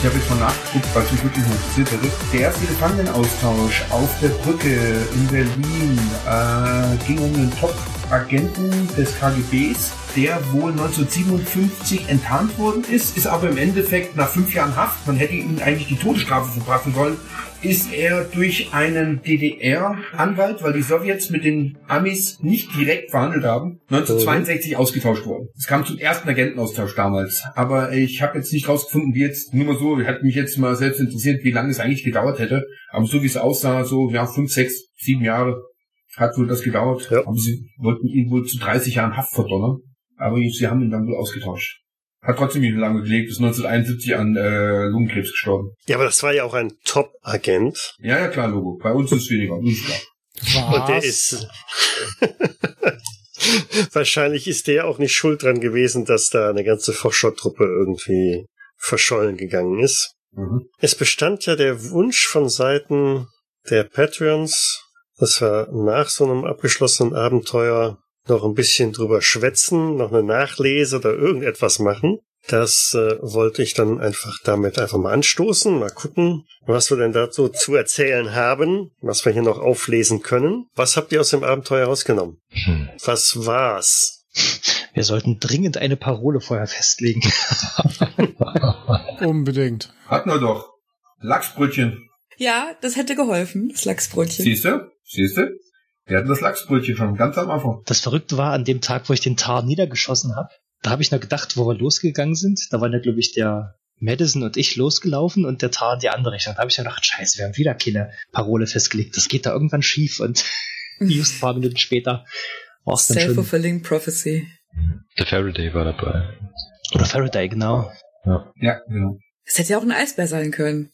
ich habe jetzt mal nachgeguckt, weil es mich wirklich interessiert hätte. Der erste Gefangenenaustausch auf der Brücke in Berlin äh, ging um einen Top-Agenten des KGBs, der wohl 1957 enttarnt worden ist, ist aber im Endeffekt nach fünf Jahren Haft, man hätte ihm eigentlich die Todesstrafe verpassen sollen, ist er durch einen DDR-Anwalt, weil die Sowjets mit den Amis nicht direkt verhandelt haben, 1962 ausgetauscht worden. Es kam zum ersten Agentenaustausch damals. Aber ich habe jetzt nicht rausgefunden, wie jetzt, nur mal so, hat mich jetzt mal selbst interessiert, wie lange es eigentlich gedauert hätte. Aber so wie es aussah, so ja, fünf, sechs, sieben Jahre hat wohl das gedauert. Ja. Aber sie wollten ihn wohl zu 30 Jahren Haft verdonnern. Aber sie haben ihn dann wohl ausgetauscht. Hat trotzdem nicht lange gelebt, ist 1971 an äh, Lungenkrebs gestorben. Ja, aber das war ja auch ein Top-Agent. Ja, ja, klar, Logo. Bei uns ist es weniger. Das ist klar. Und der ist. Wahrscheinlich ist der auch nicht schuld dran gewesen, dass da eine ganze Forschertruppe irgendwie verschollen gegangen ist. Mhm. Es bestand ja der Wunsch von Seiten der Patreons, dass wir nach so einem abgeschlossenen Abenteuer noch ein bisschen drüber schwätzen, noch eine Nachlese oder irgendetwas machen. Das äh, wollte ich dann einfach damit einfach mal anstoßen, mal gucken, was wir denn dazu zu erzählen haben, was wir hier noch auflesen können. Was habt ihr aus dem Abenteuer rausgenommen? Hm. Was war's? Wir sollten dringend eine Parole vorher festlegen. Unbedingt. Hatten wir doch. Lachsbrötchen. Ja, das hätte geholfen, das Lachsbrötchen. Siehst du? Wir hatten das Lachsbrötchen schon ganz am Anfang. Das Verrückte war, an dem Tag, wo ich den Tar niedergeschossen habe, da habe ich noch gedacht, wo wir losgegangen sind. Da waren ja, glaube ich, der Madison und ich losgelaufen und der Tar in die andere Richtung. Da habe ich ja gedacht, scheiße, wir haben wieder keine Parole festgelegt. Das geht da irgendwann schief. Und just ein paar Minuten später war es dann. Self-fulfilling Prophecy. Der Faraday war dabei. Oder Faraday, genau. Ja, genau. Das hätte ja auch ein Eisbär sein können.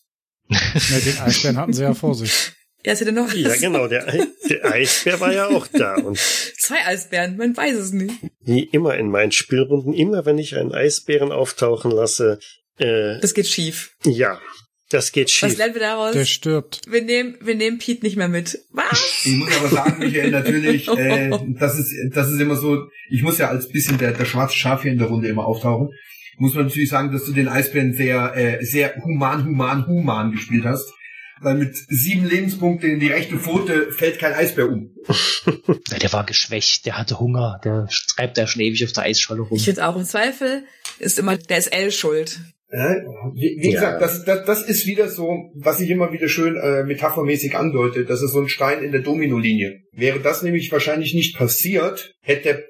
Ja, den Eisbären hatten sie ja vor sich. Ja, es hätte noch Ja, genau, der, der Eisbär war ja auch da. Und zwei Eisbären, man weiß es nicht. wie immer in meinen Spielrunden, immer wenn ich einen Eisbären auftauchen lasse, äh, Das geht schief. ja, das geht Was schief. lernen wir daraus? Der stirbt. Wir nehmen, wir nehmen Pete nicht mehr mit. Was? Ich muss aber sagen, Michael, natürlich, äh, das ist, das ist immer so, ich muss ja als bisschen der, der schwarze Schaf hier in der Runde immer auftauchen. Muss man natürlich sagen, dass du den Eisbären sehr, äh, sehr human, human, human gespielt hast. Weil mit sieben Lebenspunkten in die rechte Pfote fällt kein Eisbär um. Ja, der war geschwächt, der hatte Hunger, der treibt da schon ewig auf der Eisscholle rum. Ich finde auch im Zweifel ist immer der SL schuld. Ja, wie, wie Ja. gesagt, das, das, das ist wieder so, was ich immer wieder schön äh, metaphermäßig andeute. Das ist so ein Stein in der Dominolinie. Wäre das nämlich wahrscheinlich nicht passiert, hätte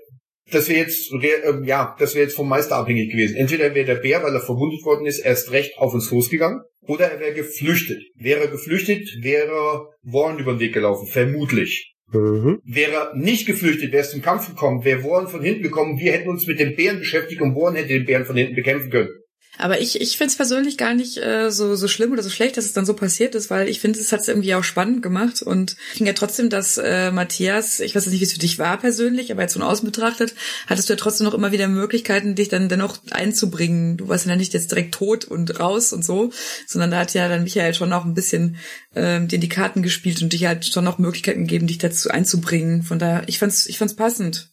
das wäre jetzt, ähm, ja, das wäre jetzt vom Meister abhängig gewesen. Entweder wäre der Bär, weil er verwundet worden ist, erst recht auf uns losgegangen, oder er wäre geflüchtet. Wäre er geflüchtet, wäre Warren über den Weg gelaufen, vermutlich. Mhm. Wäre er nicht geflüchtet, wäre es zum Kampf gekommen, wäre Warren von hinten gekommen, wir hätten uns mit dem Bären beschäftigt und Warren hätte den Bären von hinten bekämpfen können. Aber ich, ich finde es persönlich gar nicht äh, so, so schlimm oder so schlecht, dass es dann so passiert ist, weil ich finde, es hat es irgendwie auch spannend gemacht. Und ich finde ja trotzdem, dass äh, Matthias, ich weiß jetzt nicht, wie es für dich war persönlich, aber jetzt von außen betrachtet, hattest du ja trotzdem noch immer wieder Möglichkeiten, dich dann dennoch einzubringen. Du warst ja nicht jetzt direkt tot und raus und so, sondern da hat ja dann Michael schon noch ein bisschen ähm, dir die Karten gespielt und dich halt schon noch Möglichkeiten gegeben, dich dazu einzubringen. Von daher, ich fand's, ich fand's passend.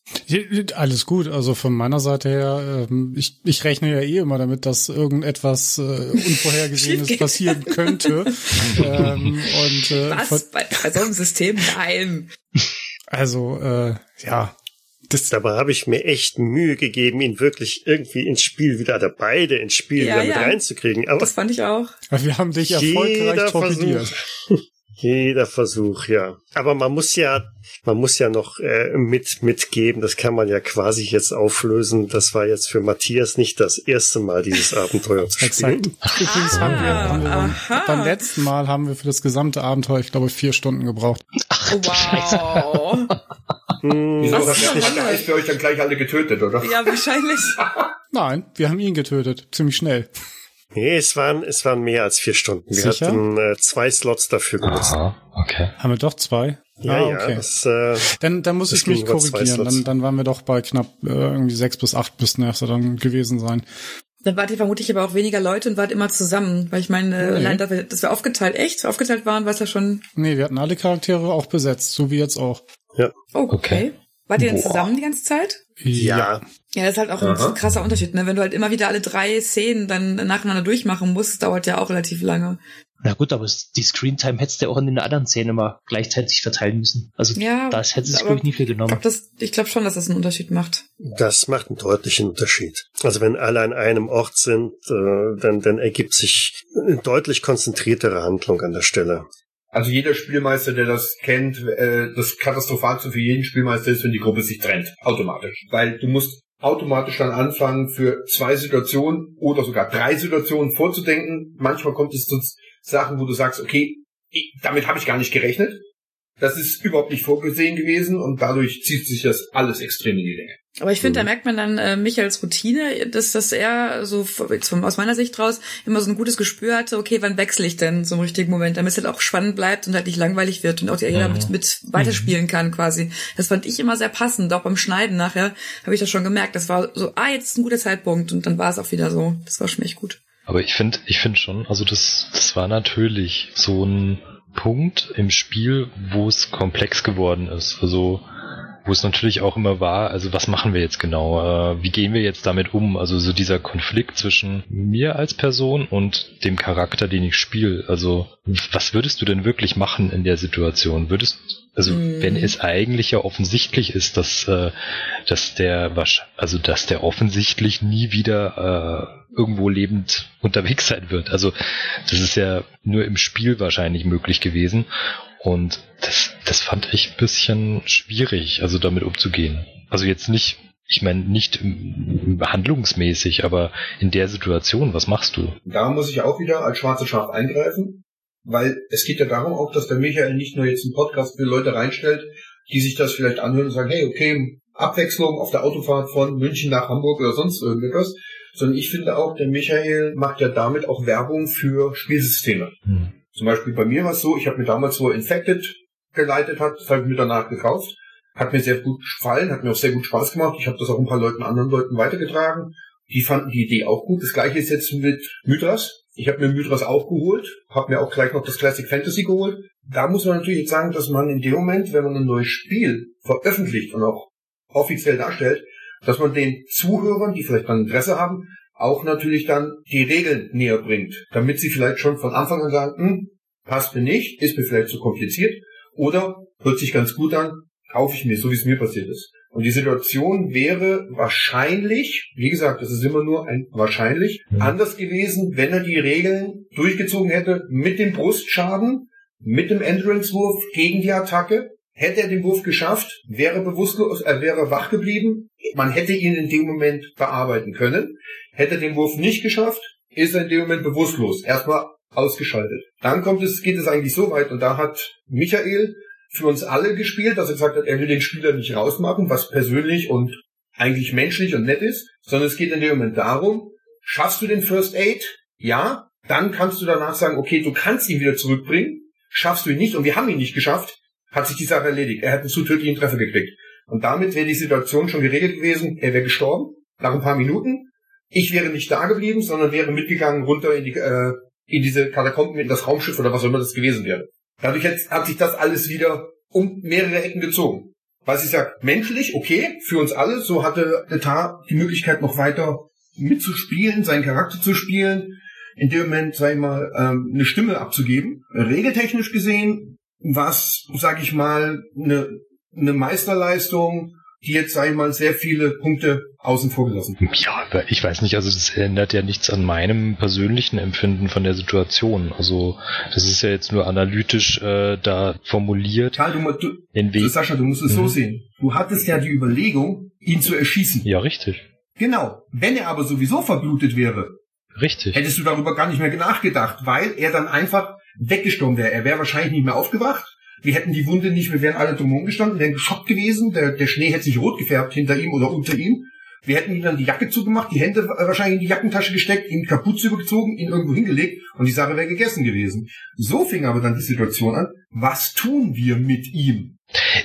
Alles gut. Also von meiner Seite her, ähm, ich, ich rechne ja eh immer damit, dass irgendetwas äh, Unvorhergesehenes passieren könnte. ähm, und äh, Was? Bei, bei so einem System? Nein. also äh, ja, das, Dabei habe ich mir echt Mühe gegeben, ihn wirklich irgendwie ins Spiel wieder, oder beide ins Spiel Ja, wieder mit ja. reinzukriegen. Aber Das fand ich auch. wir haben dich erfolgreich torpediert. Jeder Versuch, ja. Aber man muss ja, man muss ja noch äh, mit mitgeben. Das kann man ja quasi jetzt auflösen. Das war jetzt für Matthias nicht das erste Mal, dieses Abenteuer zu spielen. Exakt. Übrigens haben wir, haben wir beim, beim letzten Mal haben wir für das gesamte Abenteuer, ich glaube, vier Stunden gebraucht. Oh, wow. Hm, Wieso Was hat ist der, das hat der Eisbär euch dann gleich alle getötet, oder? ja, wahrscheinlich. Nein, wir haben ihn getötet. Ziemlich schnell. Nee, es waren, es waren mehr als vier Stunden. Wir Sicher? hatten äh, zwei Slots dafür genutzt. Aha, okay. Haben wir doch zwei? Ja, ah, ja, okay. das, äh, Dann, dann muss Das ich mich korrigieren. Dann, dann waren wir doch bei knapp äh, irgendwie sechs bis acht müssten erst dann gewesen sein. Dann wart ihr vermutlich aber auch weniger Leute und wart immer zusammen. Weil ich meine, äh, Nee. allein, dass wir, dass wir aufgeteilt, echt, aufgeteilt waren, war es ja schon. Nee, wir hatten alle Charaktere auch besetzt, so wie jetzt auch. Oh, okay. Okay. Wart ihr denn Boah. zusammen die ganze Zeit? Ja, Ja, das ist halt auch ein Aha. krasser Unterschied, ne? Wenn du halt immer wieder alle drei Szenen dann nacheinander durchmachen musst, dauert ja auch relativ lange. Na gut, aber die Screentime hättest du ja auch in den anderen Szenen immer gleichzeitig verteilen müssen. Also Ja, das hätte sich, aber glaube ich, nie viel genommen. glaube ich glaub schon, dass das einen Unterschied macht. das macht einen deutlichen Unterschied. Also wenn alle an einem Ort sind, äh, dann, dann ergibt sich eine deutlich konzentriertere Handlung an der Stelle. Also jeder Spielmeister, der das kennt, äh, das Katastrophalste für jeden Spielmeister ist, wenn die Gruppe sich trennt. Automatisch. Weil du musst automatisch dann anfangen, für zwei Situationen oder sogar drei Situationen vorzudenken. Manchmal kommt es zu Sachen, wo du sagst, okay, damit habe ich gar nicht gerechnet. Das ist überhaupt nicht vorgesehen gewesen und dadurch zieht sich das alles extrem in die Länge. Aber ich finde, Mhm. da merkt man dann äh, Michaels Routine, dass, dass er so vom, aus meiner Sicht raus immer so ein gutes Gespür hatte, okay, wann wechsle ich denn zum richtigen Moment, damit es halt auch spannend bleibt und halt nicht langweilig wird und auch jeder Mhm. mit, mit weiterspielen kann quasi. Das fand ich immer sehr passend, auch beim Schneiden nachher habe ich das schon gemerkt. Das war so, ah, jetzt ist ein guter Zeitpunkt und dann war es auch wieder so. Das war schon echt gut. Aber ich finde, ich finde schon, also das, das war natürlich so ein Punkt im Spiel, wo es komplex geworden ist. Also wo es natürlich auch immer war, also was machen wir jetzt genau? Äh, wie gehen wir jetzt damit um? Also so dieser Konflikt zwischen mir als Person und dem Charakter, den ich spiele. Also was würdest du denn wirklich machen in der Situation? Würdest also Mhm. wenn es eigentlich ja offensichtlich ist, dass äh, dass der also dass der offensichtlich nie wieder äh, irgendwo lebend unterwegs sein wird. Also das ist ja nur im Spiel wahrscheinlich möglich gewesen. Und das, das fand ich ein bisschen schwierig, also damit umzugehen. Also jetzt nicht, ich meine nicht handlungsmäßig, aber in der Situation, was machst du? Da muss ich auch wieder als schwarze Schaf eingreifen, weil es geht ja darum auch, dass der Michael nicht nur jetzt einen Podcast für Leute reinstellt, die sich das vielleicht anhören und sagen, hey, okay, Abwechslung auf der Autofahrt von München nach Hamburg oder sonst irgendetwas, sondern ich finde auch, der Michael macht ja damit auch Werbung für Spielsysteme. Hm. Zum Beispiel bei mir war es so, ich habe mir damals, wo Infected geleitet hat, das habe ich mir danach gekauft. Hat mir sehr gut gefallen, hat mir auch sehr gut Spaß gemacht. Ich habe das auch ein paar Leuten, anderen Leuten weitergetragen. Die fanden die Idee auch gut. Das gleiche ist jetzt mit Mythras. Ich habe mir Mythras auch geholt, habe mir auch gleich noch das Classic Fantasy geholt. Da muss man natürlich jetzt sagen, dass man in dem Moment, wenn man ein neues Spiel veröffentlicht und auch offiziell darstellt, dass man den Zuhörern, die vielleicht dann Interesse haben, auch natürlich dann die Regeln näher bringt, damit sie vielleicht schon von Anfang an sagen, hm, passt mir nicht, ist mir vielleicht zu kompliziert oder hört sich ganz gut an, kaufe ich mir, so wie es mir passiert ist. Und die Situation wäre wahrscheinlich, wie gesagt, das ist immer nur ein wahrscheinlich, Mhm. anders gewesen, wenn er die Regeln durchgezogen hätte mit dem Brustschaden, mit dem Endurance-Wurf gegen die Attacke. Hätte er den Wurf geschafft, wäre bewusstlos, er wäre wach geblieben. Man hätte ihn in dem Moment bearbeiten können. Hätte den Wurf nicht geschafft, ist er in dem Moment bewusstlos. Erstmal ausgeschaltet. Dann kommt es, geht es eigentlich so weit und da hat Michael für uns alle gespielt, dass er gesagt hat, er will den Spieler nicht rausmachen, was persönlich und eigentlich menschlich und nett ist, sondern es geht in dem Moment darum, schaffst du den First Aid? Ja. Dann kannst du danach sagen, okay, du kannst ihn wieder zurückbringen. Schaffst du ihn nicht und wir haben ihn nicht geschafft, hat sich die Sache erledigt. Er hat einen zu tödlichen Treffer gekriegt. Und damit wäre die Situation schon geregelt gewesen. Er wäre gestorben nach ein paar Minuten. Ich wäre nicht da geblieben, sondern wäre mitgegangen runter in die äh, in diese Katakomben, in das Raumschiff oder was auch immer das gewesen wäre. Dadurch hat, hat sich das alles wieder um mehrere Ecken gezogen. Was ich sag, menschlich, okay, für uns alle, so hatte der Tar die Möglichkeit noch weiter mitzuspielen, seinen Charakter zu spielen, in dem Moment, sag ich mal, ähm, eine Stimme abzugeben. Regeltechnisch gesehen, was, sag ich mal, eine, eine Meisterleistung, die jetzt, sag ich mal, sehr viele Punkte außen vor gelassen. Ja, ich weiß nicht, also das ändert ja nichts an meinem persönlichen Empfinden von der Situation. Also das ist ja jetzt nur analytisch äh, da formuliert. Karl, du, du, Sascha, du musst es so Mhm. sehen. Du hattest ja die Überlegung, ihn zu erschießen. ja, richtig. Genau. Wenn er aber sowieso verblutet wäre, Richtig. hättest du darüber gar nicht mehr nachgedacht, weil er dann einfach weggestorben wäre. Er wäre wahrscheinlich nicht mehr aufgewacht. Wir hätten die Wunde nicht, wir wären alle drumherum gestanden, wären geschockt gewesen. Der, der Schnee hätte sich rot gefärbt hinter ihm oder unter ihm. Wir hätten ihm dann die Jacke zugemacht, die Hände wahrscheinlich in die Jackentasche gesteckt, ihn Kapuze übergezogen, ihn irgendwo hingelegt und die Sache wäre gegessen gewesen. So fing aber dann die Situation an. Was tun wir mit ihm?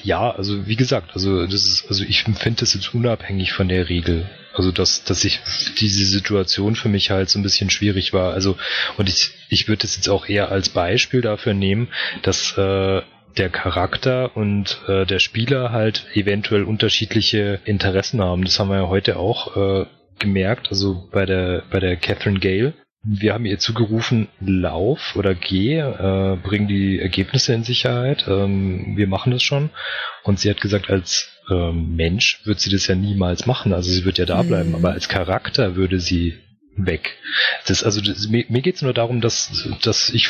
Ja, also wie gesagt, also das ist, also ich finde das jetzt unabhängig von der Regel. Also dass, dass ich diese Situation für mich halt so ein bisschen schwierig war. Also und ich, ich würde es jetzt auch eher als Beispiel dafür nehmen, dass äh, der Charakter und äh, der Spieler halt eventuell unterschiedliche Interessen haben. Das haben wir ja heute auch äh, gemerkt, also bei der bei der Catherine Gale. Wir haben ihr zugerufen, lauf oder geh, äh, bring die Ergebnisse in Sicherheit. Ähm, wir machen das schon. Und sie hat gesagt, als ähm, Mensch wird sie das ja niemals machen. Also sie wird ja da bleiben, Mhm. aber als Charakter würde sie weg. Das, also das, mir, mir geht es nur darum, dass, dass ich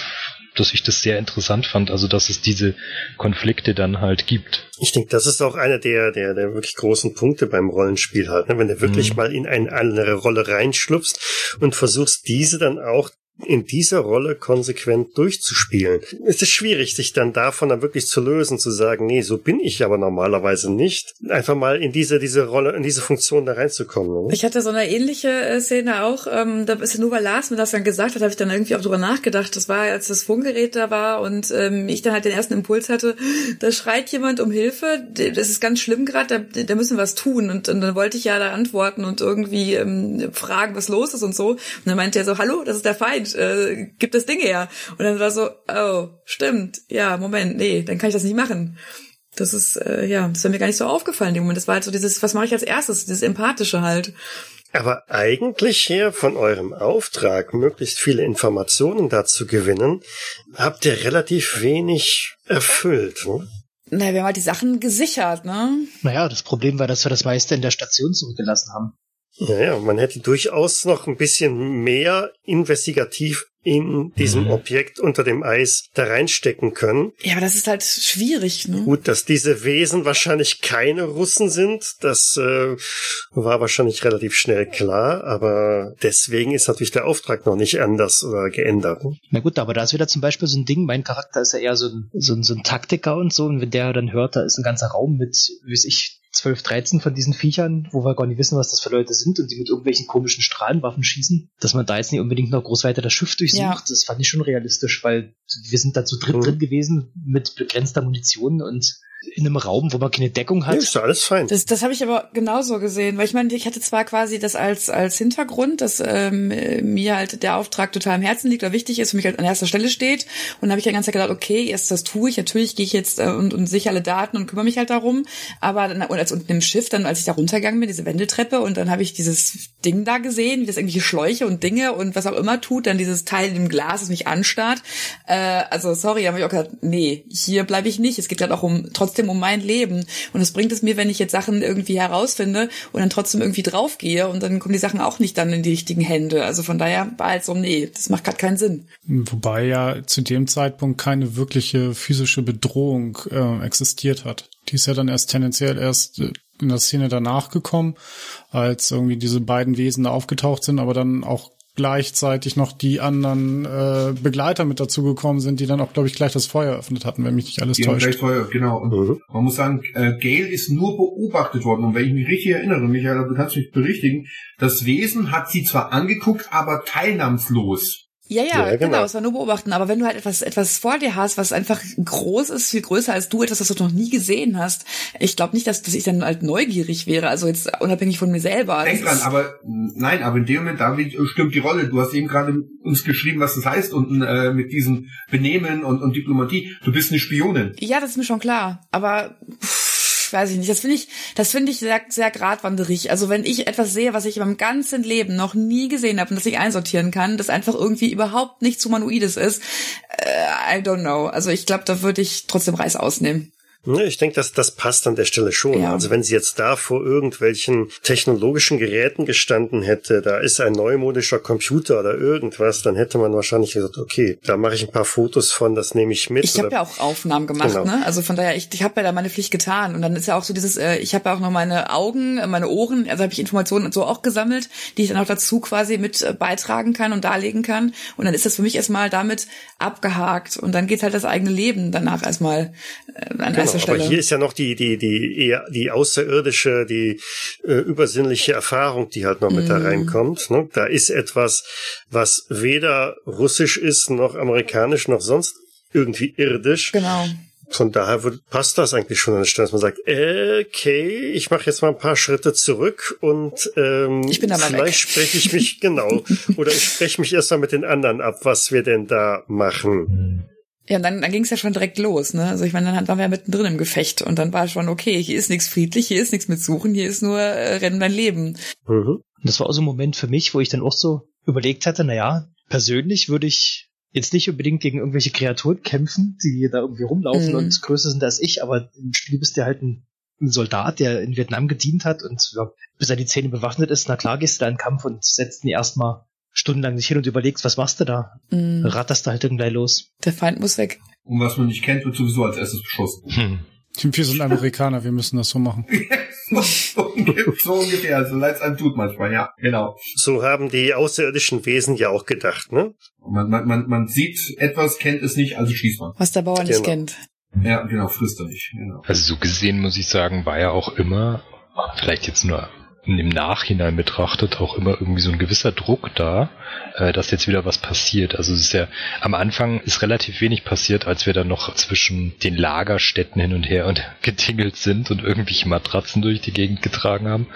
dass ich das sehr interessant fand, also dass es diese Konflikte dann halt gibt. Ich denke, das ist auch einer der, der, der wirklich großen Punkte beim Rollenspiel halt, ne? wenn du wirklich Mhm. mal in eine andere Rolle reinschlupfst und versuchst, diese dann auch in dieser Rolle konsequent durchzuspielen. Es ist schwierig, sich dann davon dann wirklich zu lösen, zu sagen, nee, so bin ich aber normalerweise nicht. Einfach mal in diese, diese Rolle, in diese Funktion da reinzukommen. Ne? Ich hatte so eine ähnliche äh, Szene auch, ähm, da ist ja nur, weil Lars mir das dann gesagt hat, habe ich dann irgendwie auch drüber nachgedacht. Das war, als das Funkgerät da war und ähm, ich dann halt den ersten Impuls hatte, da schreit jemand um Hilfe, das ist ganz schlimm gerade, da, da müssen wir was tun. Und, und dann wollte ich ja da antworten und irgendwie ähm, fragen, was los ist und so. Und dann meinte er so, hallo, das ist der Feind, äh, gib das Ding her. Und dann war so, oh, stimmt, ja, Moment, nee, dann kann ich das nicht machen. Das ist, äh, ja, das wäre mir gar nicht so aufgefallen dem Moment. Das war halt so dieses, was mache ich als erstes? Dieses Empathische halt. Aber eigentlich her von eurem Auftrag, möglichst viele Informationen dazu gewinnen, habt ihr relativ wenig erfüllt. Ne? Na, wir haben halt die Sachen gesichert, ne? Naja, das Problem war, dass wir das meiste in der Station zurückgelassen haben. Ja, ja, man hätte durchaus noch ein bisschen mehr investigativ in diesem Mhm. Objekt unter dem Eis da reinstecken können. Ja, aber das ist halt schwierig, ne? Gut, dass diese Wesen wahrscheinlich keine Russen sind, das äh, war wahrscheinlich relativ schnell klar, aber deswegen ist natürlich der Auftrag noch nicht anders oder geändert. ne? Na gut, aber da ist wieder zum Beispiel so ein Ding, mein Charakter ist ja eher so ein, so ein, so ein Taktiker und so, und wenn der dann hört, da ist ein ganzer Raum mit, wie weiß ich, 12, 13 von diesen Viechern, wo wir gar nicht wissen, was das für Leute sind und die mit irgendwelchen komischen Strahlenwaffen schießen, dass man da jetzt nicht unbedingt noch groß weiter das Schiff durchsucht, Ja. das fand ich schon realistisch, weil wir sind da zu dritt Mhm. drin gewesen mit begrenzter Munition und in einem Raum, wo man keine Deckung hat. ist doch alles fein. Das, das habe ich aber genauso gesehen, weil ich meine, ich hatte zwar quasi das als als Hintergrund, dass ähm, äh, mir halt der Auftrag total am Herzen liegt oder wichtig ist, für mich halt an erster Stelle steht. Und dann habe ich ja ganz gedacht, okay, erst das tue ich. Natürlich gehe ich jetzt äh, und, und sichere alle Daten und kümmere mich halt darum. Aber dann, und als unten im Schiff, dann als ich da runtergegangen bin, diese Wendeltreppe und dann habe ich dieses Ding da gesehen, wie das irgendwelche Schläuche und Dinge und was auch immer tut, dann dieses Teil im Glas, das mich anstarrt. Äh, also sorry, da habe ich auch gedacht, nee, hier bleibe ich nicht. Es geht gerade auch um trotzdem um mein Leben. Und es bringt es mir, wenn ich jetzt Sachen irgendwie herausfinde und dann trotzdem irgendwie draufgehe und dann kommen die Sachen auch nicht dann in die richtigen Hände. Also von daher war halt so, nee, das macht gerade keinen Sinn. Wobei ja zu dem Zeitpunkt keine wirkliche physische Bedrohung äh, existiert hat. Die ist ja dann erst tendenziell erst äh, in der Szene danach gekommen, als irgendwie diese beiden Wesen da aufgetaucht sind, aber dann auch gleichzeitig noch die anderen äh, Begleiter mit dazugekommen sind, die dann auch, glaube ich, gleich das Feuer eröffnet hatten, wenn mich nicht alles Die täuscht. gleich Feuer, genau. Und Mhm. man muss sagen, äh, Gale ist nur beobachtet worden. Und wenn ich mich richtig erinnere, Michael, du kannst mich berichtigen, das Wesen hat sie zwar angeguckt, aber teilnahmslos. Ja, ja, Ja, genau. genau. es war nur beobachten. Aber wenn du halt etwas, etwas vor dir hast, was einfach groß ist, viel größer als du, etwas, was du noch nie gesehen hast, ich glaube nicht, dass, dass ich dann halt neugierig wäre. Also jetzt unabhängig von mir selber. Denk Das dran, aber nein, aber in dem Moment, David, stimmt die Rolle. Du hast eben gerade uns geschrieben, was das heißt unten äh, mit diesem Benehmen und, und Diplomatie. Du bist eine Spionin. Ja, das ist mir schon klar. Aber pff, weiß ich nicht. Das finde ich, das finde ich sehr, sehr gradwanderig. Also wenn ich etwas sehe, was ich in meinem ganzen Leben noch nie gesehen habe und das ich einsortieren kann, das einfach irgendwie überhaupt nichts Humanoides ist, äh, I don't know. Also ich glaube, da würde ich trotzdem Reis ausnehmen. Ne, Ich denke, dass das passt an der Stelle schon. Ja. Also wenn sie jetzt da vor irgendwelchen technologischen Geräten gestanden hätte, da ist ein neumodischer Computer oder irgendwas, dann hätte man wahrscheinlich gesagt, okay, da mache ich ein paar Fotos von, das nehme ich mit. Ich habe ja auch Aufnahmen gemacht, Genau. ne? Also von daher, ich, ich habe ja da meine Pflicht getan. Und dann ist ja auch so dieses, äh, ich habe ja auch noch meine Augen, meine Ohren, also habe ich Informationen und so auch gesammelt, die ich dann auch dazu quasi mit äh, beitragen kann und darlegen kann. Und dann ist das für mich erstmal damit abgehakt. Und dann geht halt das eigene Leben danach erstmal äh, an Genau, aber Stelle. hier ist ja noch die, die, die, eher die außerirdische, die äh, übersinnliche Erfahrung, die halt noch mit da Mhm. reinkommt. Ne? Da ist etwas, was weder russisch ist, noch amerikanisch, noch sonst irgendwie irdisch. genau. Von daher wird, passt das eigentlich schon an der Stelle, dass man sagt, okay, ich mache jetzt mal ein paar Schritte zurück und ähm, vielleicht spreche ich mich genau oder ich spreche mich erst mal mit den anderen ab, was wir denn da machen. Ja, und dann, dann ging es ja schon direkt los, ne? Also ich meine, dann waren wir ja mittendrin im Gefecht und dann war schon, okay, hier ist nichts friedlich, hier ist nichts mit Suchen, hier ist nur äh, Rennen dein Leben. Mhm. Und das war auch so ein Moment für mich, wo ich dann auch so überlegt hatte, naja, persönlich würde ich jetzt nicht unbedingt gegen irgendwelche Kreaturen kämpfen, die da irgendwie rumlaufen mhm. und größer sind als ich, aber im Spiel bist du halt ein, ein Soldat, der in Vietnam gedient hat und ja, bis er die Zähne bewaffnet ist, na klar gehst du da in den Kampf und setzt ihn erstmal stundenlang nicht hin und überlegst, was machst du da? Mhm. Ratterst du halt irgendwie los. Der Feind muss weg. Und was man nicht kennt, wird sowieso als erstes beschossen. Hm. Wir sind Amerikaner, wir müssen das so machen. so ungefähr, so leid es einem tut manchmal, ja, genau. So haben die außerirdischen Wesen ja auch gedacht, ne? Man, man, man, man sieht etwas, kennt es nicht, also schießt man. Was der Bauer nicht genau. kennt. Ja, genau, frisst er nicht. Genau. Also so gesehen muss ich sagen, war ja auch immer, vielleicht jetzt nur im Nachhinein betrachtet auch immer irgendwie so ein gewisser Druck da, äh, dass jetzt wieder was passiert. Also es ist ja am Anfang ist relativ wenig passiert, als wir dann noch zwischen den Lagerstätten hin und her und getingelt sind und irgendwelche Matratzen durch die Gegend getragen haben.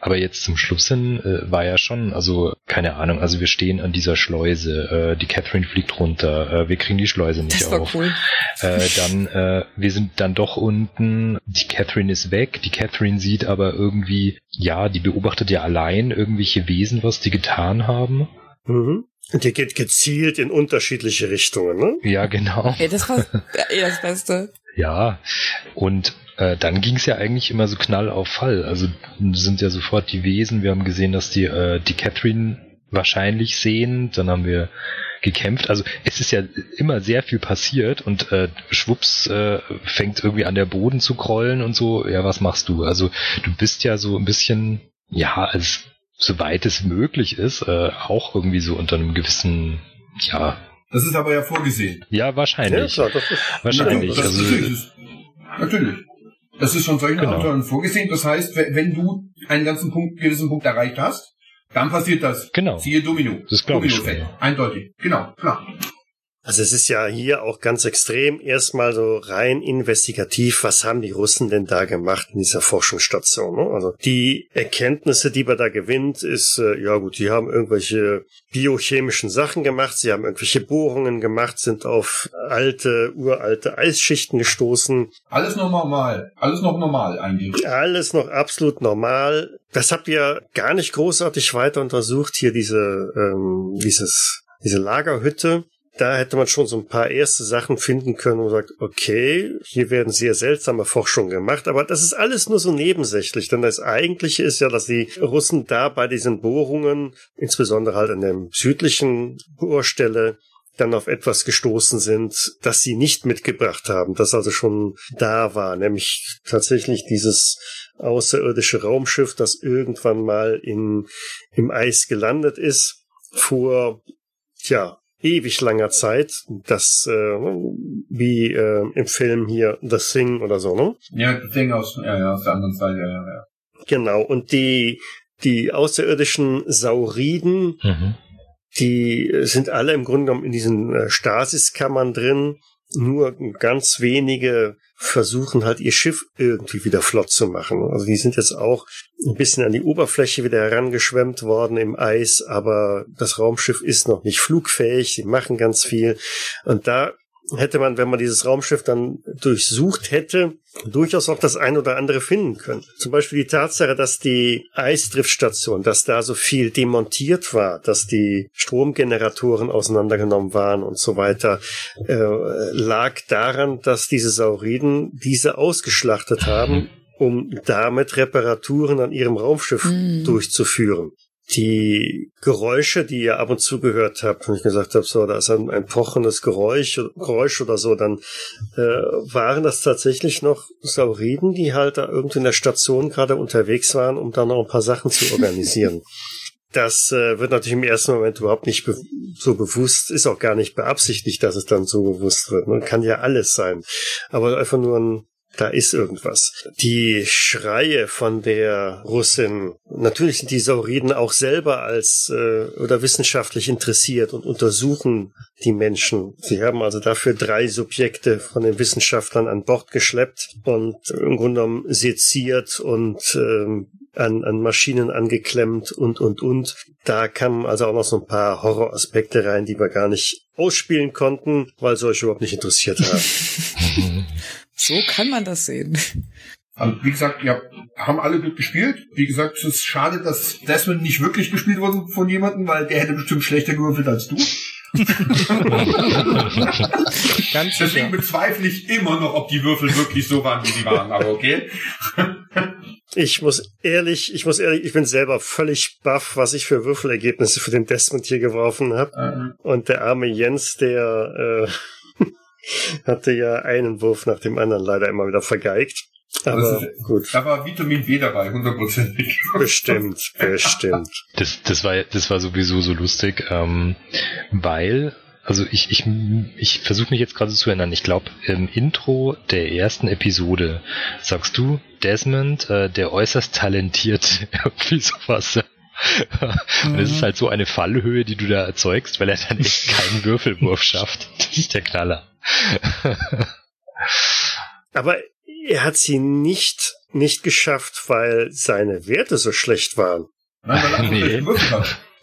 Aber jetzt zum Schluss hin äh, war ja schon, also keine Ahnung, also wir stehen an dieser Schleuse, äh, die Catherine fliegt runter, äh, wir kriegen die Schleuse nicht das war auf. Cool. Äh, dann äh, wir sind dann doch unten, die Catherine ist weg, die Catherine sieht aber irgendwie ja die beobachtet ja allein irgendwelche Wesen, was die getan haben. Mhm. Und die geht gezielt in unterschiedliche Richtungen, ne? Ja, genau. Ey, das war eh das Beste. Ja, und äh, dann ging es ja eigentlich immer so knall auf Fall. Also sind ja sofort die Wesen. Wir haben gesehen, dass die äh, die Catherine wahrscheinlich sehen. Dann haben wir gekämpft. Also es ist ja immer sehr viel passiert und äh, schwupps äh, fängt irgendwie an der Boden zu krollen und so. Ja, was machst du? Also du bist ja so ein bisschen, ja, als soweit es möglich ist, äh, auch irgendwie so unter einem gewissen, ja. Das ist aber ja vorgesehen. Ja, wahrscheinlich. Ja, klar, das ist wahrscheinlich. Das also, ist, natürlich. Das ist von solchen genau. Autoren vorgesehen. Das heißt, wenn du einen ganzen Punkt, gewissen Punkt erreicht hast, dann passiert das. Genau. Siehe Domino. Das glaube ich. Eindeutig. Genau, klar. Also es ist ja hier auch ganz extrem erstmal so rein investigativ, was haben die Russen denn da gemacht in dieser Forschungsstation? Ne? Also die Erkenntnisse, die man da gewinnt, ist, äh, ja gut, die haben irgendwelche biochemischen Sachen gemacht, sie haben irgendwelche Bohrungen gemacht, sind auf alte, uralte Eisschichten gestoßen. Alles noch normal, alles noch normal eigentlich. Alles noch absolut normal. Das habt ihr gar nicht großartig weiter untersucht, hier diese, ähm, dieses, diese Lagerhütte da hätte man schon so ein paar erste Sachen finden können und sagt, okay, hier werden sehr seltsame Forschungen gemacht, aber das ist alles nur so nebensächlich, denn das eigentliche ist ja, dass die Russen da bei diesen Bohrungen, insbesondere halt an der südlichen Bohrstelle, dann auf etwas gestoßen sind, das sie nicht mitgebracht haben, das also schon da war, nämlich tatsächlich dieses außerirdische Raumschiff, das irgendwann mal in, im Eis gelandet ist, vor, tja, ewig langer Zeit, das äh, wie äh, im Film hier The Thing oder so, ne? Ja, The Thing aus, ja, ja, aus der anderen Seite, ja, ja. Genau, und die, die außerirdischen Sauriden, mhm. die sind alle im Grunde genommen in diesen äh, Stasiskammern drin nur ganz wenige versuchen halt ihr Schiff irgendwie wieder flott zu machen. Also die sind jetzt auch ein bisschen an die Oberfläche wieder herangeschwemmt worden im Eis, aber das Raumschiff ist noch nicht flugfähig. Sie machen ganz viel. Und da hätte man, wenn man dieses Raumschiff dann durchsucht hätte, durchaus auch das ein oder andere finden können. Zum Beispiel die Tatsache, dass die Eisdriftstation, dass da so viel demontiert war, dass die Stromgeneratoren auseinandergenommen waren und so weiter, äh, lag daran, dass diese Sauriden diese ausgeschlachtet haben, um damit Reparaturen an ihrem Raumschiff mm. durchzuführen die Geräusche, die ihr ab und zu gehört habt, wenn ich gesagt habe, so, da ist ein, ein pochendes Geräusch, Geräusch oder so, dann äh, waren das tatsächlich noch Sauriden, die halt da irgendwie in der Station gerade unterwegs waren, um da noch ein paar Sachen zu organisieren. Das äh, wird natürlich im ersten Moment überhaupt nicht be so bewusst, ist auch gar nicht beabsichtigt, dass es dann so bewusst wird. Ne? Kann ja alles sein. Aber einfach nur ein da ist irgendwas. Die Schreie von der Russin, natürlich sind die Sauriden auch selber als äh, oder wissenschaftlich interessiert und untersuchen die Menschen. Sie haben also dafür drei Subjekte von den Wissenschaftlern an Bord geschleppt und im Grunde genommen seziert und ähm, an, an Maschinen angeklemmt und, und, und. Da kamen also auch noch so ein paar Horroraspekte rein, die wir gar nicht ausspielen konnten, weil sie euch überhaupt nicht interessiert haben. So kann man das sehen. Also, wie gesagt, ja, haben alle gut gespielt. Wie gesagt, es ist schade, dass Desmond nicht wirklich gespielt wurde von jemandem, weil der hätte bestimmt schlechter gewürfelt als du. Ganz Deswegen sicher. bezweifle ich immer noch, ob die Würfel wirklich so waren, wie sie waren. Aber okay. Ich muss ehrlich, ich muss ehrlich, ich bin selber völlig baff, was ich für Würfelergebnisse für den Desmond hier geworfen habe. Äh, Und der arme Jens, der äh, hatte ja einen Wurf nach dem anderen leider immer wieder vergeigt. Aber ist- gut, Da war Vitamin B dabei, hundertprozentig. bestimmt, bestimmt. Das, das war das war sowieso so lustig, ähm, weil also ich ich ich versuche mich jetzt gerade zu erinnern. Ich glaube im Intro der ersten Episode sagst du Desmond, äh, der äußerst talentiert, irgendwie sowas. Und es ist halt so eine Fallhöhe, die du da erzeugst, weil er dann echt keinen Würfelwurf schafft. Das ist der Knaller. Aber er hat sie nicht, nicht geschafft, weil seine Werte so schlecht waren. Nein, er Nee.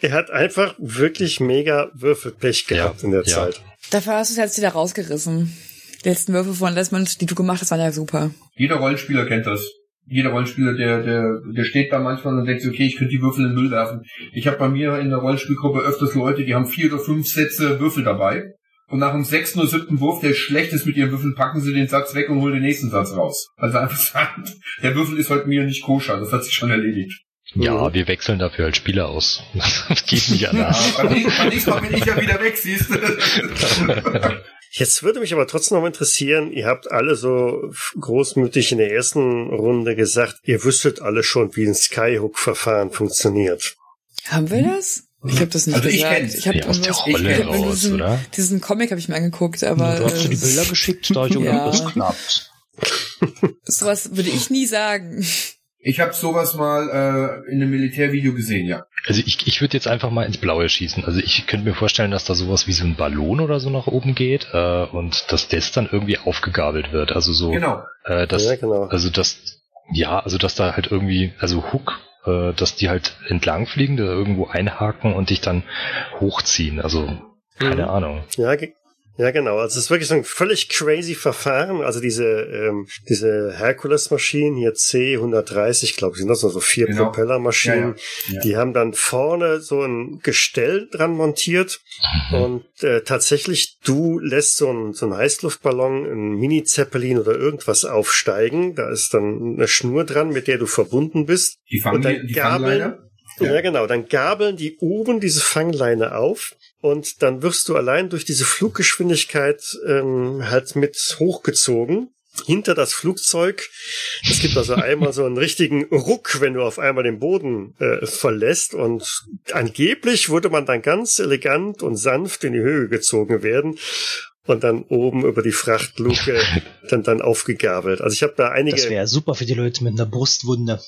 Er hat einfach wirklich mega Würfelpech gehabt Ja, in der ja. Zeit. Dafür hast du es jetzt wieder rausgerissen. Die letzten Würfe von Desmond, die du gemacht hast, waren ja super. Jeder Rollenspieler kennt das. Jeder Rollenspieler, der, der, der steht da manchmal und denkt sich, okay, ich könnte die Würfel in den Müll werfen. Ich habe bei mir in der Rollenspielgruppe öfters Leute, die haben vier oder fünf Sätze Würfel dabei. Und nach dem sechsten oder siebten Wurf, der schlecht ist mit ihren Würfeln, packen sie den Satz weg und holen den nächsten Satz raus. Also einfach sagen, der Würfel ist heute mir nicht koscher. Das hat sich schon erledigt. Ja, wir wechseln dafür als Spieler aus. Das geht nicht anders. beim nächsten Mal bin ich ja wieder weg, siehst du. Jetzt würde mich aber trotzdem noch interessieren, ihr habt alle so großmütig in der ersten Runde gesagt, ihr wüsstet alle schon, wie ein Skyhook-Verfahren funktioniert. Haben wir das? Ich habe das nicht Also ich gesagt. kenn's. Ich habe Ja, aus der Rolle ich hab nur raus, diesen, oder? diesen Comic habe ich mir angeguckt, aber du hast dir die äh, Bilder geschickt, da ich irgendwie Ja. das klappt. sowas würde ich nie sagen. Ich habe sowas mal äh, in einem Militärvideo gesehen, ja. Also ich, ich würde jetzt einfach mal ins Blaue schießen. Also ich könnte mir vorstellen, dass da sowas wie so ein Ballon oder so nach oben geht äh, und dass das dann irgendwie aufgegabelt wird. Also so, Genau. äh, dass, ja, genau. also das, ja, also dass da halt irgendwie, also Hook, äh, dass die halt entlang fliegen, da irgendwo einhaken und dich dann hochziehen. Also keine Mhm. Ahnung. Ja, ja, genau. Also es ist wirklich so ein völlig crazy Verfahren. Also diese, ähm, diese Hercules-Maschinen, hier C130, glaube ich, sind das so vier Genau. Propellermaschinen. Ja, ja. Die haben dann vorne so ein Gestell dran montiert und äh, tatsächlich du lässt so einen so einen Heißluftballon, einen Mini-Zeppelin oder irgendwas aufsteigen. Da ist dann eine Schnur dran, mit der du verbunden bist. Die Und dann die Gabeln. Ja. Ja. genau. Dann gabeln die oben diese Fangleine auf und dann wirst du allein durch diese Fluggeschwindigkeit ähm, halt mit hochgezogen hinter das Flugzeug. Es gibt also einmal so einen richtigen Ruck, wenn du auf einmal den Boden äh, verlässt und angeblich würde man dann ganz elegant und sanft in die Höhe gezogen werden und dann oben über die Frachtluke dann dann aufgegabelt. Also ich habe da einige Das wäre super für die Leute mit einer Brustwunde.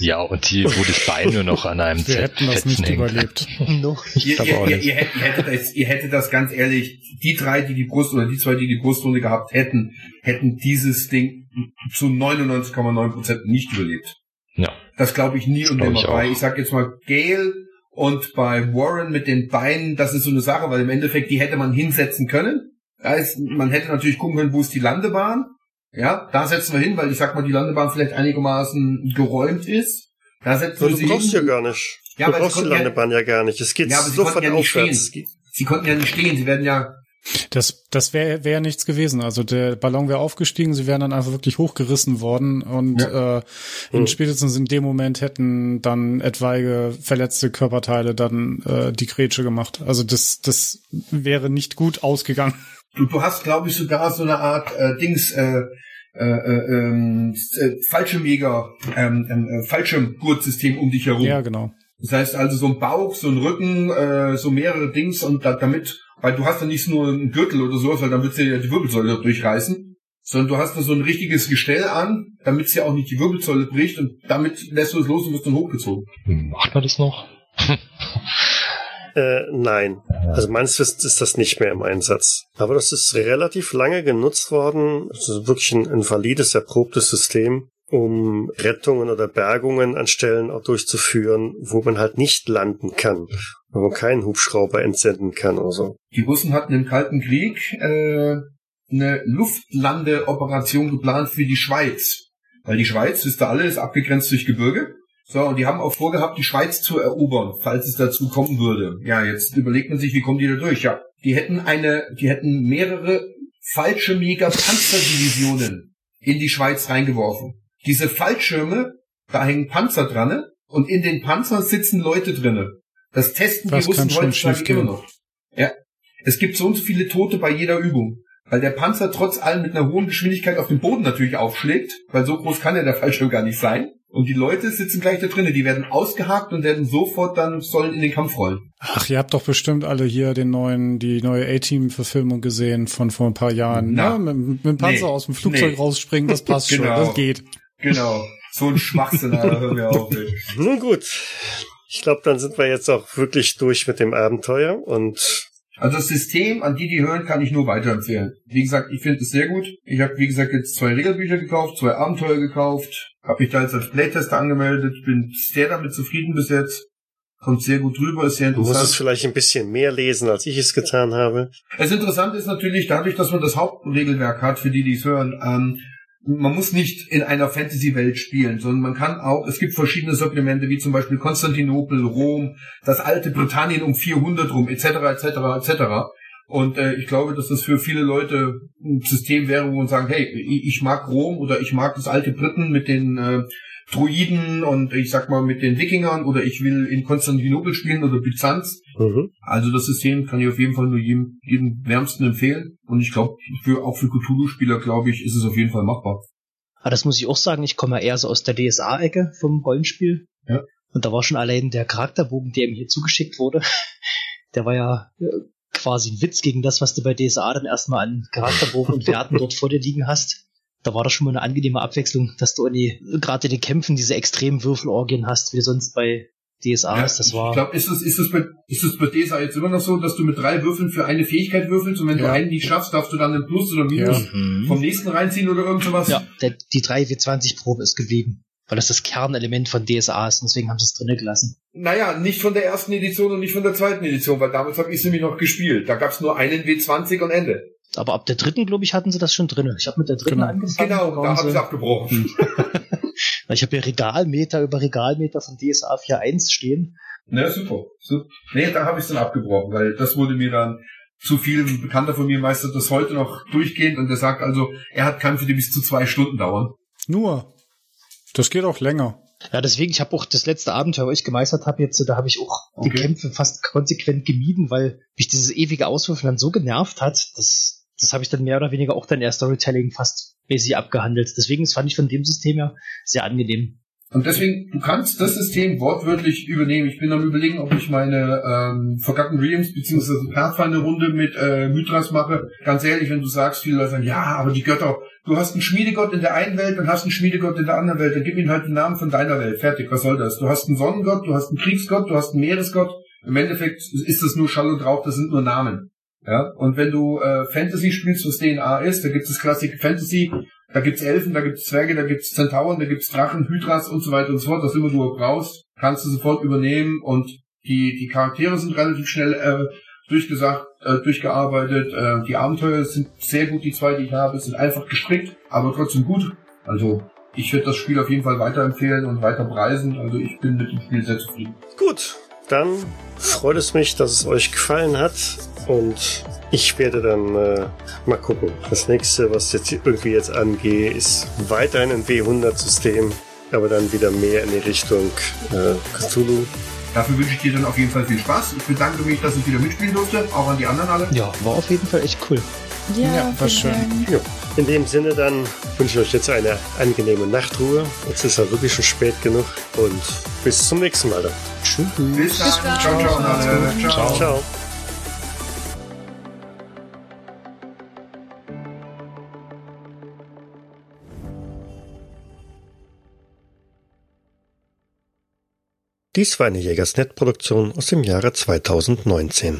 Ja, und die, wo das Bein nur noch an einem Wir Z hätten das nicht Fetzen hängt. überlebt. Noch. Ihr, ihr, ihr, nicht. ihr, hättet, ihr, hättet das, ihr hättet das ganz ehrlich, die drei, die die Brust oder die zwei, die die Brustwunde gehabt hätten, hätten dieses Ding zu 99,9 Prozent nicht überlebt. Ja. Das glaube ich nie und Glaub nimmer ich bei. Ich sag jetzt mal Gale und bei Warren mit den Beinen, das ist so eine Sache, weil im Endeffekt die hätte man hinsetzen können. Da ist, man hätte natürlich gucken können, wo ist die Landebahn. Ja, da setzen wir hin, weil ich sag mal, die Landebahn vielleicht einigermaßen geräumt ist. Da setzen wir du sie brauchst ja hin. gar nicht. Ja, du aber brauchst die konnten ja- Landebahn ja gar nicht. Es geht Ja, aber sie sofort konnten ja nicht aufwärts. stehen. Sie konnten ja nicht stehen, sie werden ja, Das, das wäre wär nichts gewesen. Also der Ballon wäre aufgestiegen, sie wären dann einfach wirklich hochgerissen worden und äh, in Hm. spätestens in dem Moment hätten dann etwaige verletzte Körperteile dann äh, die Grätsche gemacht. Also das, das wäre nicht gut ausgegangen. du, du hast, glaube ich, sogar so eine Art äh, Dings, äh, äh, äh, ähm, äh, Fallschirmjäger, ähm, äh, Fallschirmgurtsystem um dich herum. Ja, genau. Das heißt also so ein Bauch, so ein Rücken, äh, so mehrere Dings und da, damit, weil du hast ja nicht nur einen Gürtel oder sowas, weil dann würdest du ja die Wirbelsäule durchreißen, sondern du hast da so ein richtiges Gestell an, damit es ja auch nicht die Wirbelsäule bricht und damit lässt du es los und wirst dann hochgezogen. Macht man das noch? Äh, nein. Also meines Wissens ist das nicht mehr im Einsatz. Aber das ist relativ lange genutzt worden. Es ist wirklich ein, ein valides, erprobtes System, um Rettungen oder Bergungen an Stellen auch durchzuführen, wo man halt nicht landen kann. Wo kein Hubschrauber entsenden kann oder so. Die Russen hatten im Kalten Krieg äh, eine Luftlandeoperation geplant für die Schweiz. Weil die Schweiz, wisst ihr alle, ist abgegrenzt durch Gebirge. So, und die haben auch vorgehabt, die Schweiz zu erobern, falls es dazu kommen würde. Ja, jetzt überlegt man sich, wie kommen die da durch? Ja, die hätten eine, die hätten mehrere falsche Mega-Panzerdivisionen in die Schweiz reingeworfen. Diese Fallschirme, da hängen Panzer dran und in den Panzern sitzen Leute drinne. Das testen Was die Russen schon heutzutage immer noch. Ja. Es gibt so und so viele Tote bei jeder Übung. Weil der Panzer trotz allem mit einer hohen Geschwindigkeit auf dem Boden natürlich aufschlägt, weil so groß kann ja der Fallschirm gar nicht sein. Und die Leute sitzen gleich da drinnen, die werden ausgehakt und werden sofort dann sollen in den Kampf rollen. Ach, ihr habt doch bestimmt alle hier den neuen, die neue A-Team-Verfilmung gesehen von vor ein paar Jahren. Na. Ne? Mit, mit dem Panzer Nee. aus dem Flugzeug Nee. rausspringen, das passt schon, Genau. das geht. Genau. So ein Schwachsinn, da hören wir auf. ey. Nun gut. Ich glaube, dann sind wir jetzt auch wirklich durch mit dem Abenteuer und Also das System, an die die hören, kann ich nur weiterempfehlen. Wie gesagt, ich finde es sehr gut. Ich habe, wie gesagt, jetzt zwei Regelbücher gekauft, zwei Abenteuer gekauft, habe mich da jetzt als Playtester angemeldet, bin sehr damit zufrieden bis jetzt. Kommt sehr gut rüber, ist sehr du musst es interessant. vielleicht ein bisschen mehr lesen, als ich es getan habe. Das Interessante ist natürlich, dadurch, dass man das Hauptregelwerk hat, für die, die es hören, ähm, man muss nicht in einer Fantasy-Welt spielen, sondern man kann auch, es gibt verschiedene Supplemente, wie zum Beispiel Konstantinopel, Rom, das alte Britannien um 400 rum, etc., etc., etc. Und äh, ich glaube, dass das für viele Leute ein System wäre, wo man sagen, hey, ich, mag Rom oder ich mag das alte Briten mit den äh, Druiden und ich sag mal mit den Wikingern oder ich will in Konstantinopel spielen oder Byzanz. Mhm. Also das System kann ich auf jeden Fall nur jedem, jedem wärmsten empfehlen. Und ich glaube, für, auch für Cthulhu-Spieler, glaube ich, ist es auf jeden Fall machbar. Aber das muss ich auch sagen, ich komme ja eher so aus der DSA-Ecke vom Rollenspiel. Ja. Und da war schon allein der Charakterbogen, der ihm hier zugeschickt wurde, der war ja äh, quasi ein Witz gegen das, was du bei DSA dann erstmal an Charakterbogen und Werten dort vor dir liegen hast. Da war das schon mal eine angenehme Abwechslung, dass du gerade in den Kämpfen diese extremen Würfelorgien hast, wie du sonst bei DSA Ja, hast. Das war Ich glaube, ist es, ist es bei, ist es bei DSA jetzt immer noch so, dass du mit drei Würfeln für eine Fähigkeit würfelst und wenn du Ja. einen nicht schaffst, darfst du dann einen Plus oder Minus Ja. Mhm. vom nächsten reinziehen oder irgend sowas? Ja, der, die 3W20-Probe ist geblieben, weil das das Kernelement von DSA ist und deswegen haben sie es drinnen gelassen. Naja, nicht von der ersten Edition und nicht von der zweiten Edition, weil damals habe ich sie nämlich noch gespielt. Da gab es nur einen W20 und Ende. Aber ab der dritten, glaube ich, hatten sie das schon drinne. Ich habe mit der dritten Genau. angefangen. Genau, da waren habe sie- ich abgebrochen. Weil ich habe ja Regalmeter über Regalmeter von DSA 4.1 stehen. Na, super. super. Nee, da habe ich dann abgebrochen, weil das wurde mir dann zu viel. Ein Bekannter von mir meistert das heute noch durchgehend und der sagt also, er hat Kämpfe, die bis zu zwei Stunden dauern. Nur. Das geht auch länger. Ja, deswegen, ich habe auch das letzte Abenteuer, was ich gemeistert habe jetzt, da habe ich auch die Okay. Kämpfe fast konsequent gemieden, weil mich dieses ewige Auswürfeln dann so genervt hat, das, das habe ich dann mehr oder weniger auch dann eher Storytelling fast mäßig abgehandelt. Deswegen das fand ich von dem System ja sehr angenehm. Und deswegen, du kannst das System wortwörtlich übernehmen. Ich bin am überlegen, ob ich meine ähm, Forgotten Realms bzw. Pathfinder-Runde mit äh, Mythras mache. Ganz ehrlich, wenn du sagst, viele Leute sagen, ja, aber die Götter, du hast einen Schmiedegott in der einen Welt und hast einen Schmiedegott in der anderen Welt, dann gib ihm halt den Namen von deiner Welt. Fertig, was soll das? Du hast einen Sonnengott, du hast einen Kriegsgott, du hast einen Meeresgott. Im Endeffekt ist das nur Schall und Rauch, das sind nur Namen. Ja, und wenn du äh, Fantasy spielst, was DNA ist, da gibt es Classic Fantasy, da gibt's Elfen, da gibt's Zwerge, da gibt's Zentauren, da gibt's Drachen, Hydras und so weiter und so fort. Was immer du brauchst, kannst du sofort übernehmen und die, die Charaktere sind relativ schnell äh, durchgesagt, äh, durchgearbeitet. Äh, die Abenteuer sind sehr gut, die zwei, die ich habe, sind einfach gestrickt, aber trotzdem gut. Also ich würde das Spiel auf jeden Fall weiterempfehlen und weiter preisen. Also ich bin mit dem Spiel sehr zufrieden. Gut, dann freut es mich, dass es euch gefallen hat und ich werde dann äh, mal gucken. Das nächste, was jetzt irgendwie jetzt angehe, ist weiterhin ein W100-System, aber dann wieder mehr in die Richtung äh, Cthulhu. Dafür wünsche ich dir dann auf jeden Fall viel Spaß. Ich bedanke mich, dass ich wieder mitspielen durfte, auch an die anderen alle. Ja, war auf jeden Fall echt cool. Ja, war vielen schön. Dank. Ja. In dem Sinne dann wünsche ich euch jetzt eine angenehme Nachtruhe. Jetzt ist ja wirklich schon spät genug und bis zum nächsten Mal dann. Tschüss. Bis dann. Bis dann. Ciao, ciao. Gut. ciao. Ciao. Dies war eine Jägersnet-Produktion aus dem Jahre 2019.